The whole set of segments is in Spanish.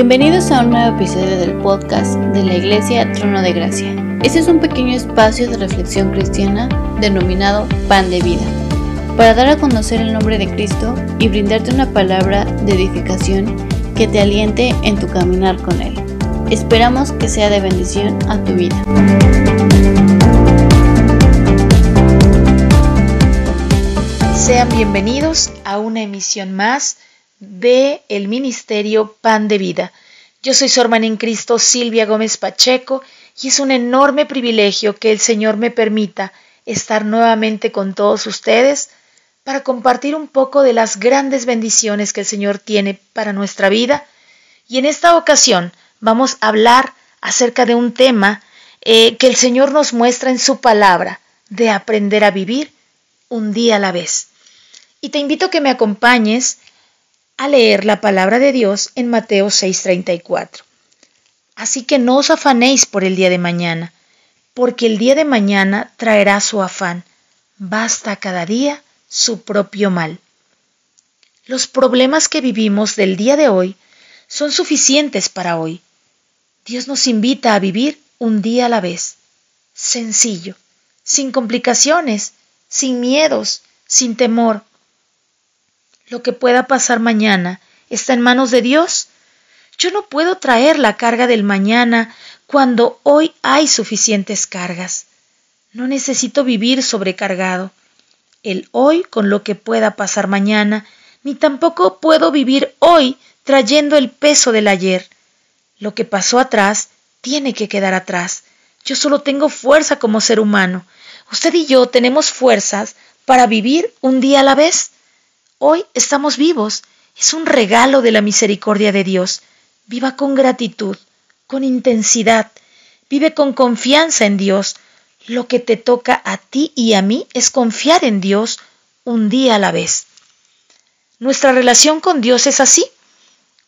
Bienvenidos a un nuevo episodio del podcast de la Iglesia Trono de Gracia. Este es un pequeño espacio de reflexión cristiana denominado Pan de Vida, para dar a conocer el nombre de Cristo y brindarte una palabra de edificación que te aliente en tu caminar con Él. Esperamos que sea de bendición a tu vida. Sean bienvenidos a una emisión más de el Ministerio Pan de Vida. Yo soy su en Cristo Silvia Gómez Pacheco y es un enorme privilegio que el Señor me permita estar nuevamente con todos ustedes para compartir un poco de las grandes bendiciones que el Señor tiene para nuestra vida. Y en esta ocasión vamos a hablar acerca de un tema eh, que el Señor nos muestra en su palabra, de aprender a vivir un día a la vez. Y te invito a que me acompañes a leer la palabra de Dios en Mateo 6:34. Así que no os afanéis por el día de mañana, porque el día de mañana traerá su afán. Basta cada día su propio mal. Los problemas que vivimos del día de hoy son suficientes para hoy. Dios nos invita a vivir un día a la vez, sencillo, sin complicaciones, sin miedos, sin temor, lo que pueda pasar mañana está en manos de Dios. Yo no puedo traer la carga del mañana cuando hoy hay suficientes cargas. No necesito vivir sobrecargado. El hoy con lo que pueda pasar mañana, ni tampoco puedo vivir hoy trayendo el peso del ayer. Lo que pasó atrás tiene que quedar atrás. Yo solo tengo fuerza como ser humano. Usted y yo tenemos fuerzas para vivir un día a la vez. Hoy estamos vivos. Es un regalo de la misericordia de Dios. Viva con gratitud, con intensidad. Vive con confianza en Dios. Lo que te toca a ti y a mí es confiar en Dios un día a la vez. Nuestra relación con Dios es así.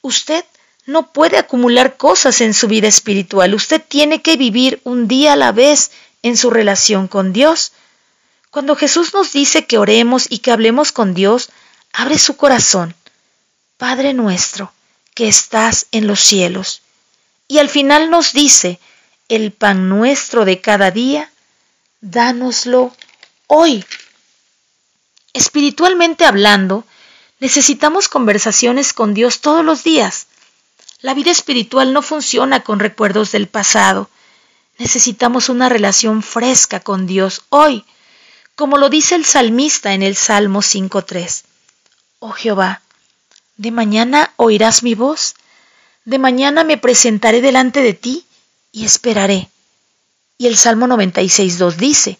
Usted no puede acumular cosas en su vida espiritual. Usted tiene que vivir un día a la vez en su relación con Dios. Cuando Jesús nos dice que oremos y que hablemos con Dios, abre su corazón, Padre nuestro, que estás en los cielos. Y al final nos dice, el pan nuestro de cada día, dánoslo hoy. Espiritualmente hablando, necesitamos conversaciones con Dios todos los días. La vida espiritual no funciona con recuerdos del pasado. Necesitamos una relación fresca con Dios hoy, como lo dice el salmista en el Salmo 5.3. Oh Jehová, de mañana oirás mi voz, de mañana me presentaré delante de ti y esperaré. Y el Salmo 96.2 dice,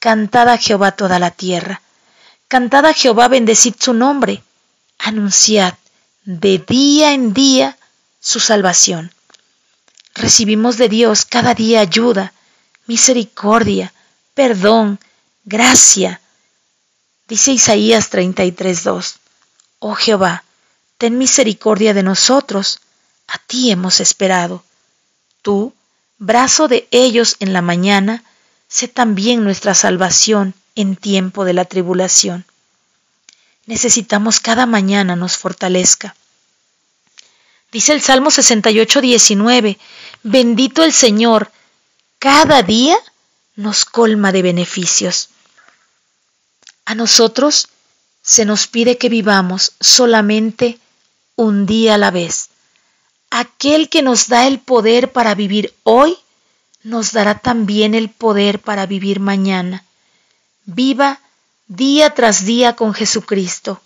Cantad a Jehová toda la tierra, cantad a Jehová, bendecid su nombre, anunciad de día en día su salvación. Recibimos de Dios cada día ayuda, misericordia, perdón, gracia. Dice Isaías 33.2. Oh Jehová, ten misericordia de nosotros, a ti hemos esperado. Tú, brazo de ellos en la mañana, sé también nuestra salvación en tiempo de la tribulación. Necesitamos cada mañana nos fortalezca. Dice el Salmo 68, 19, bendito el Señor, cada día nos colma de beneficios. A nosotros se nos pide que vivamos solamente un día a la vez. Aquel que nos da el poder para vivir hoy, nos dará también el poder para vivir mañana. Viva día tras día con Jesucristo.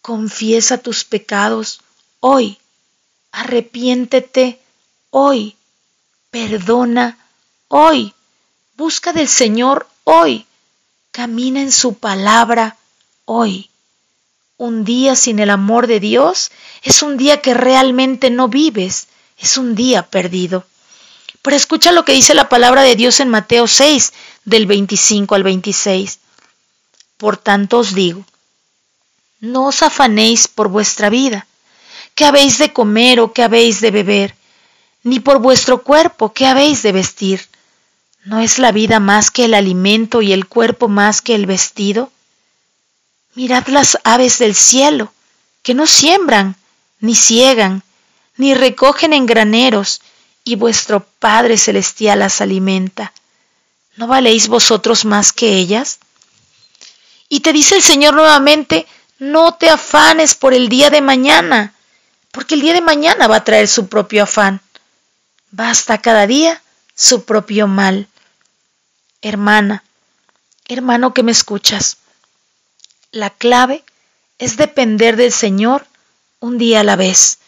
Confiesa tus pecados hoy. Arrepiéntete hoy. Perdona hoy. Busca del Señor hoy. Camina en su palabra hoy. Un día sin el amor de Dios es un día que realmente no vives, es un día perdido. Pero escucha lo que dice la palabra de Dios en Mateo 6, del 25 al 26. Por tanto os digo, no os afanéis por vuestra vida, qué habéis de comer o qué habéis de beber, ni por vuestro cuerpo, qué habéis de vestir. ¿No es la vida más que el alimento y el cuerpo más que el vestido? Mirad las aves del cielo, que no siembran, ni ciegan, ni recogen en graneros, y vuestro Padre Celestial las alimenta. ¿No valéis vosotros más que ellas? Y te dice el Señor nuevamente, no te afanes por el día de mañana, porque el día de mañana va a traer su propio afán. Basta cada día su propio mal. Hermana, hermano que me escuchas, la clave es depender del Señor un día a la vez.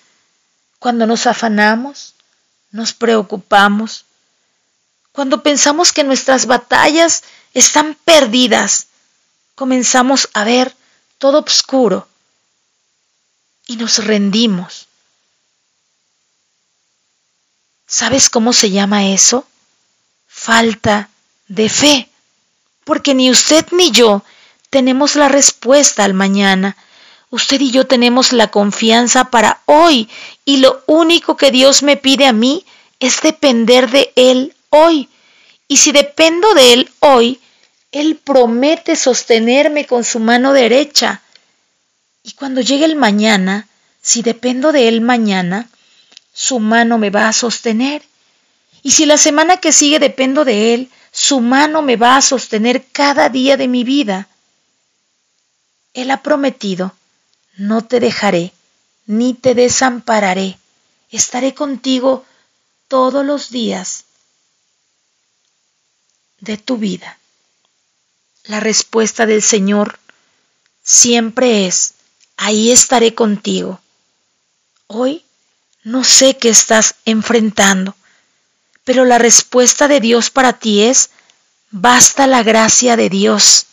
Cuando nos afanamos, nos preocupamos, cuando pensamos que nuestras batallas están perdidas, comenzamos a ver todo oscuro y nos rendimos. ¿Sabes cómo se llama eso? Falta de fe, porque ni usted ni yo tenemos la respuesta al mañana. Usted y yo tenemos la confianza para hoy y lo único que Dios me pide a mí es depender de Él hoy. Y si dependo de Él hoy, Él promete sostenerme con su mano derecha. Y cuando llegue el mañana, si dependo de Él mañana, su mano me va a sostener. Y si la semana que sigue dependo de Él, su mano me va a sostener cada día de mi vida. Él ha prometido, no te dejaré, ni te desampararé, estaré contigo todos los días de tu vida. La respuesta del Señor siempre es, ahí estaré contigo. Hoy no sé qué estás enfrentando, pero la respuesta de Dios para ti es, basta la gracia de Dios.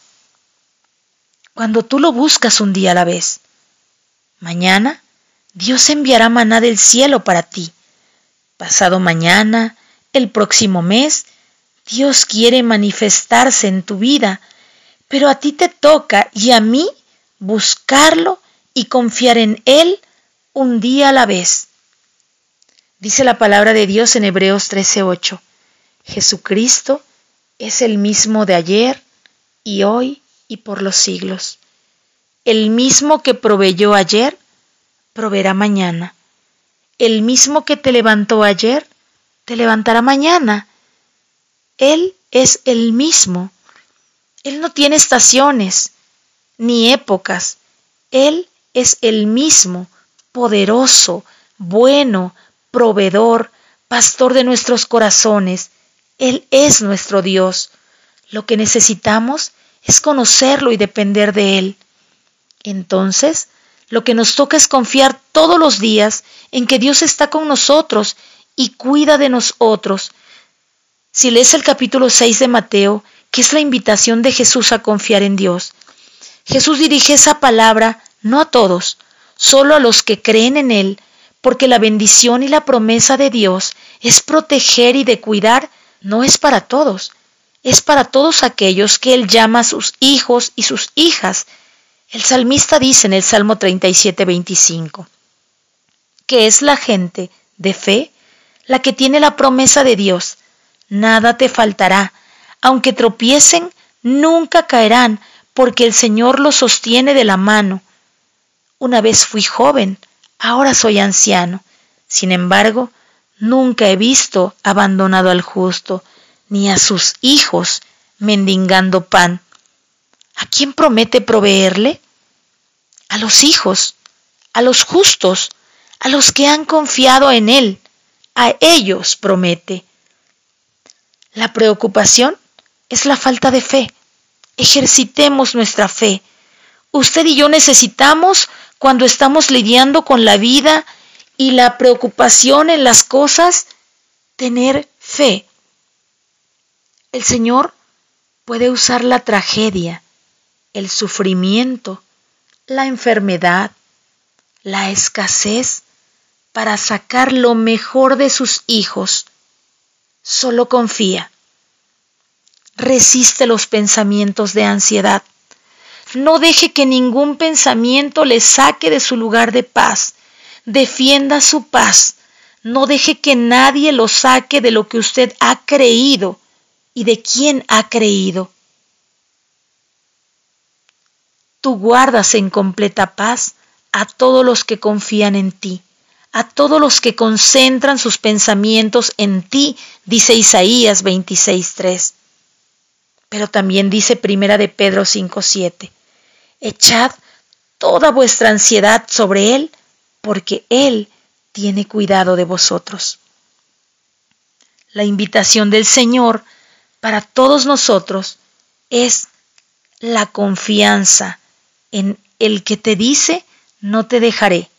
Cuando tú lo buscas un día a la vez, mañana Dios enviará maná del cielo para ti. Pasado mañana, el próximo mes, Dios quiere manifestarse en tu vida, pero a ti te toca y a mí buscarlo y confiar en Él un día a la vez. Dice la palabra de Dios en Hebreos 13:8. Jesucristo es el mismo de ayer y hoy y por los siglos. El mismo que proveyó ayer, proveerá mañana. El mismo que te levantó ayer, te levantará mañana. Él es el mismo. Él no tiene estaciones ni épocas. Él es el mismo, poderoso, bueno, proveedor, pastor de nuestros corazones. Él es nuestro Dios. Lo que necesitamos es conocerlo y depender de Él. Entonces, lo que nos toca es confiar todos los días en que Dios está con nosotros y cuida de nosotros si lees el capítulo 6 de Mateo, que es la invitación de Jesús a confiar en Dios, Jesús dirige esa palabra no a todos, solo a los que creen en Él, porque la bendición y la promesa de Dios es proteger y de cuidar, no es para todos, es para todos aquellos que Él llama sus hijos y sus hijas. El salmista dice en el Salmo 37, 25, que es la gente de fe la que tiene la promesa de Dios, nada te faltará. Aunque tropiecen, nunca caerán, porque el Señor los sostiene de la mano. Una vez fui joven, ahora soy anciano. Sin embargo, nunca he visto abandonado al justo, ni a sus hijos mendigando pan. ¿A quién promete proveerle? A los hijos, a los justos, a los que han confiado en Él. A ellos promete. La preocupación es la falta de fe. Ejercitemos nuestra fe. Usted y yo necesitamos, cuando estamos lidiando con la vida y la preocupación en las cosas, tener fe. El Señor puede usar la tragedia, el sufrimiento, la enfermedad, la escasez para sacar lo mejor de sus hijos Solo confía. Resiste los pensamientos de ansiedad. No deje que ningún pensamiento le saque de su lugar de paz. Defienda su paz. No deje que nadie lo saque de lo que usted ha creído y de quién ha creído. Tú guardas en completa paz a todos los que confían en ti, a todos los que concentran sus pensamientos en ti, dice Isaías 26.3. Pero también dice Primera de Pedro 5.7, echad toda vuestra ansiedad sobre Él, porque Él tiene cuidado de vosotros. La invitación del Señor para todos nosotros es la confianza en el que te dice, no te dejaré,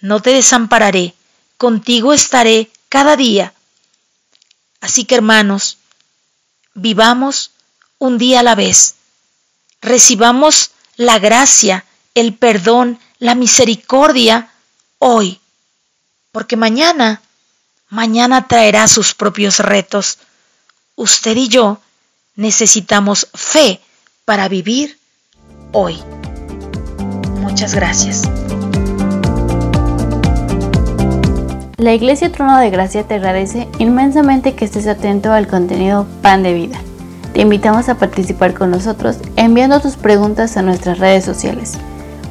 no te desampararé, contigo estaré cada día. Así que hermanos, vivamos un día a la vez, recibamos la gracia, el perdón, la misericordia hoy, porque mañana, mañana traerá sus propios retos. Usted y yo necesitamos fe para vivir hoy. Muchas gracias. La Iglesia Trono de Gracia te agradece inmensamente que estés atento al contenido Pan de Vida. Te invitamos a participar con nosotros enviando tus preguntas a nuestras redes sociales.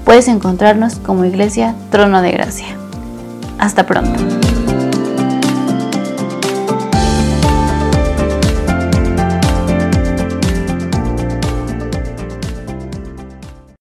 Puedes encontrarnos como Iglesia Trono de Gracia. Hasta pronto.